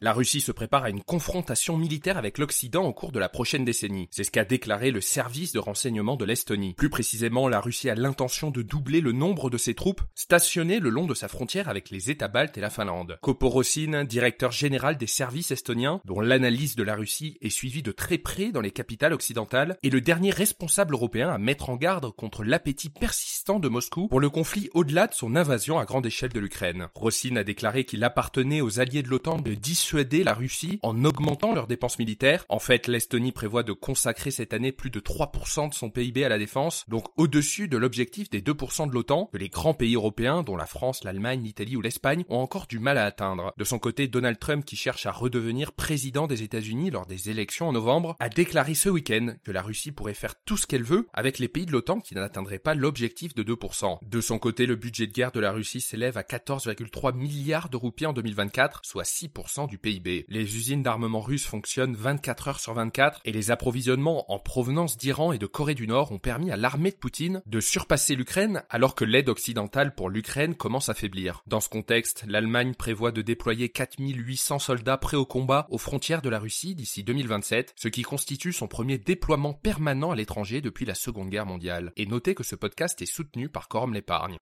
La Russie se prépare à une confrontation militaire avec l'Occident au cours de la prochaine décennie. C'est ce qu'a déclaré le service de renseignement de l'Estonie. Plus précisément, la Russie a l'intention de doubler le nombre de ses troupes stationnées le long de sa frontière avec les États baltes et la Finlande. Koporosin, directeur général des services estoniens, dont l'analyse de la Russie est suivie de très près dans les capitales occidentales, est le dernier responsable européen à mettre en garde contre l'appétit persistant de Moscou pour le conflit au-delà de son invasion à grande échelle de l'Ukraine. Rossin a déclaré qu'il appartenait aux alliés de l'OTAN de dissuader la Russie en augmentant leurs dépenses militaires. En fait, l'Estonie prévoit de consacrer cette année plus de 3% de son PIB à la défense, donc au-dessus de l'objectif des 2% de l'OTAN, que les grands pays européens, dont la France, l'Allemagne, l'Italie ou l'Espagne, ont encore du mal à atteindre. De son côté, Donald Trump, qui cherche à redevenir président des États-Unis lors des élections en novembre, a déclaré ce week-end que la Russie pourrait faire tout ce qu'elle veut avec les pays de l'OTAN qui n'atteindraient pas l'objectif de 2%. De son côté, le budget de guerre de la Russie s'élève à 14,3 milliards de roupies en 2024, soit 6% PIB. Les usines d'armement russes fonctionnent 24 heures sur 24 et les approvisionnements en provenance d'Iran et de Corée du Nord ont permis à l'armée de Poutine de surpasser l'Ukraine alors que l'aide occidentale pour l'Ukraine commence à faiblir. Dans ce contexte, l'Allemagne prévoit de déployer 4800 soldats prêts au combat aux frontières de la Russie d'ici 2027, ce qui constitue son premier déploiement permanent à l'étranger depuis la Seconde Guerre mondiale. Et notez que ce podcast est soutenu par Corum l'épargne.